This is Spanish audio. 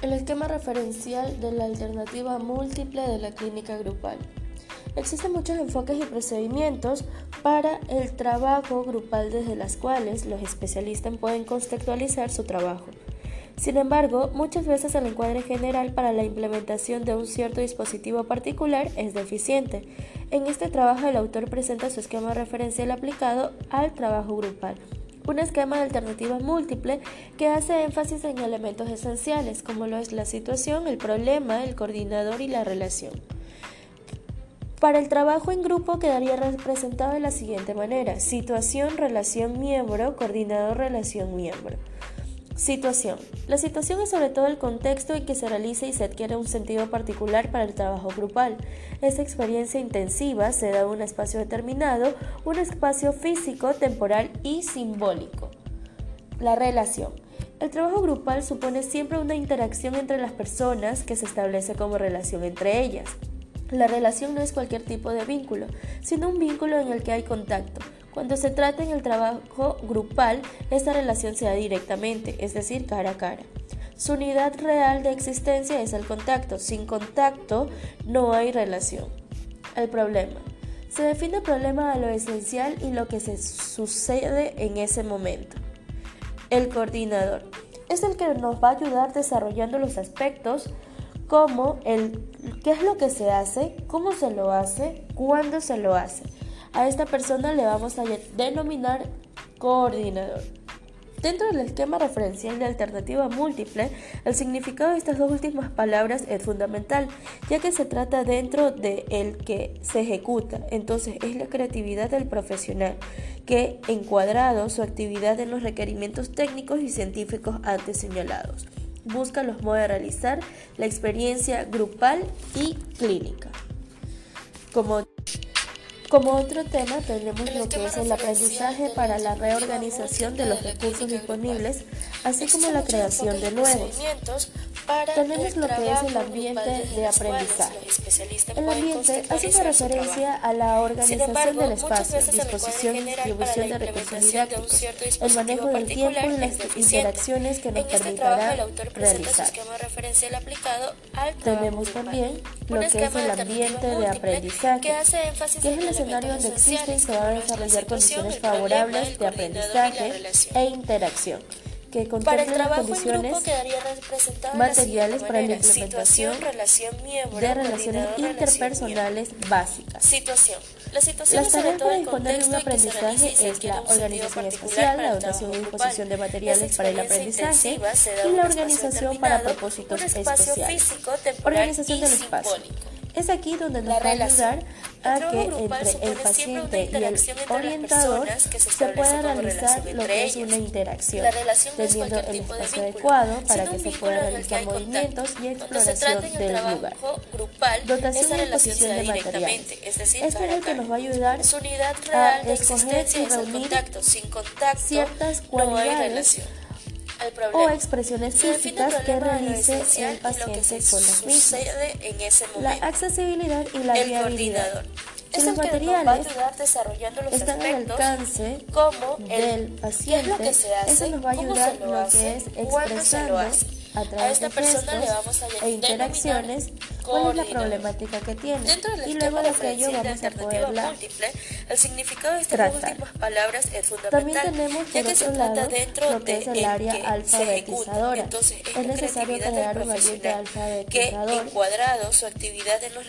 El esquema referencial de la alternativa múltiple de la clínica grupal. Existen muchos enfoques y procedimientos para el trabajo grupal desde las cuales los especialistas pueden contextualizar su trabajo. Sin embargo, muchas veces el encuadre general para la implementación de un cierto dispositivo particular es deficiente. En este trabajo el autor presenta su esquema referencial aplicado al trabajo grupal un esquema de alternativa múltiple que hace énfasis en elementos esenciales como lo es la situación, el problema, el coordinador y la relación. Para el trabajo en grupo quedaría representado de la siguiente manera, situación, relación, miembro, coordinador, relación, miembro. Situación. La situación es sobre todo el contexto en que se realiza y se adquiere un sentido particular para el trabajo grupal. Esta experiencia intensiva se da en un espacio determinado, un espacio físico, temporal y simbólico. La relación. El trabajo grupal supone siempre una interacción entre las personas que se establece como relación entre ellas. La relación no es cualquier tipo de vínculo, sino un vínculo en el que hay contacto cuando se trata en el trabajo grupal, esta relación se da directamente, es decir, cara a cara. Su unidad real de existencia es el contacto. Sin contacto no hay relación. El problema. Se define el problema a lo esencial y lo que se sucede en ese momento. El coordinador es el que nos va a ayudar desarrollando los aspectos como el qué es lo que se hace, cómo se lo hace, cuándo se lo hace. A esta persona le vamos a denominar coordinador. Dentro del esquema referencial de alternativa múltiple, el significado de estas dos últimas palabras es fundamental, ya que se trata dentro de el que se ejecuta. Entonces es la creatividad del profesional, que encuadrado su actividad en los requerimientos técnicos y científicos antes señalados. Busca los modos de realizar la experiencia grupal y clínica. Como como otro tema tenemos lo que es el aprendizaje para la reorganización de los recursos disponibles, así como la creación de nuevos. Tenemos lo que es el ambiente de aprendizaje. El ambiente hace una referencia a la organización del espacio, disposición y distribución de recursos didácticos, el manejo del tiempo y las interacciones que nos permitirá realizar. Tenemos también lo que es el ambiente de aprendizaje, que es el escenario donde existen y se van a desarrollar condiciones favorables de aprendizaje e interacción que contempla las condiciones materiales para la implementación de relaciones interpersonales básicas. Situación. La situación Las tareas para de un aprendizaje es la organización espacial, la dotación y disposición de materiales para el aprendizaje y la organización para propósitos especiales. Organización del espacio. Es aquí donde nos va a ayudar a que entre el paciente y el orientador se pueda realizar lo que es una interacción, teniendo el espacio adecuado para que se puedan realizar movimientos y exploración del lugar. Dotación y disposición de materiales. Este es el que nos va a ayudar a escoger y reunir ciertas cualidades o expresiones físicas que realice el paciente con los mismos. La accesibilidad y la viabilidad. Si los materiales están al alcance del paciente, eso nos va a ayudar lo que es expresando a través de gestos e interacciones cuál es la problemática que tiene. Y luego de aquello vamos a poderla el significado de estas últimas palabras es fundamental también tenemos por otro lado lo que es el área alfabetizadora. Entonces, es necesario crear un ambiente alfabetizador que encuadrado su actividad en los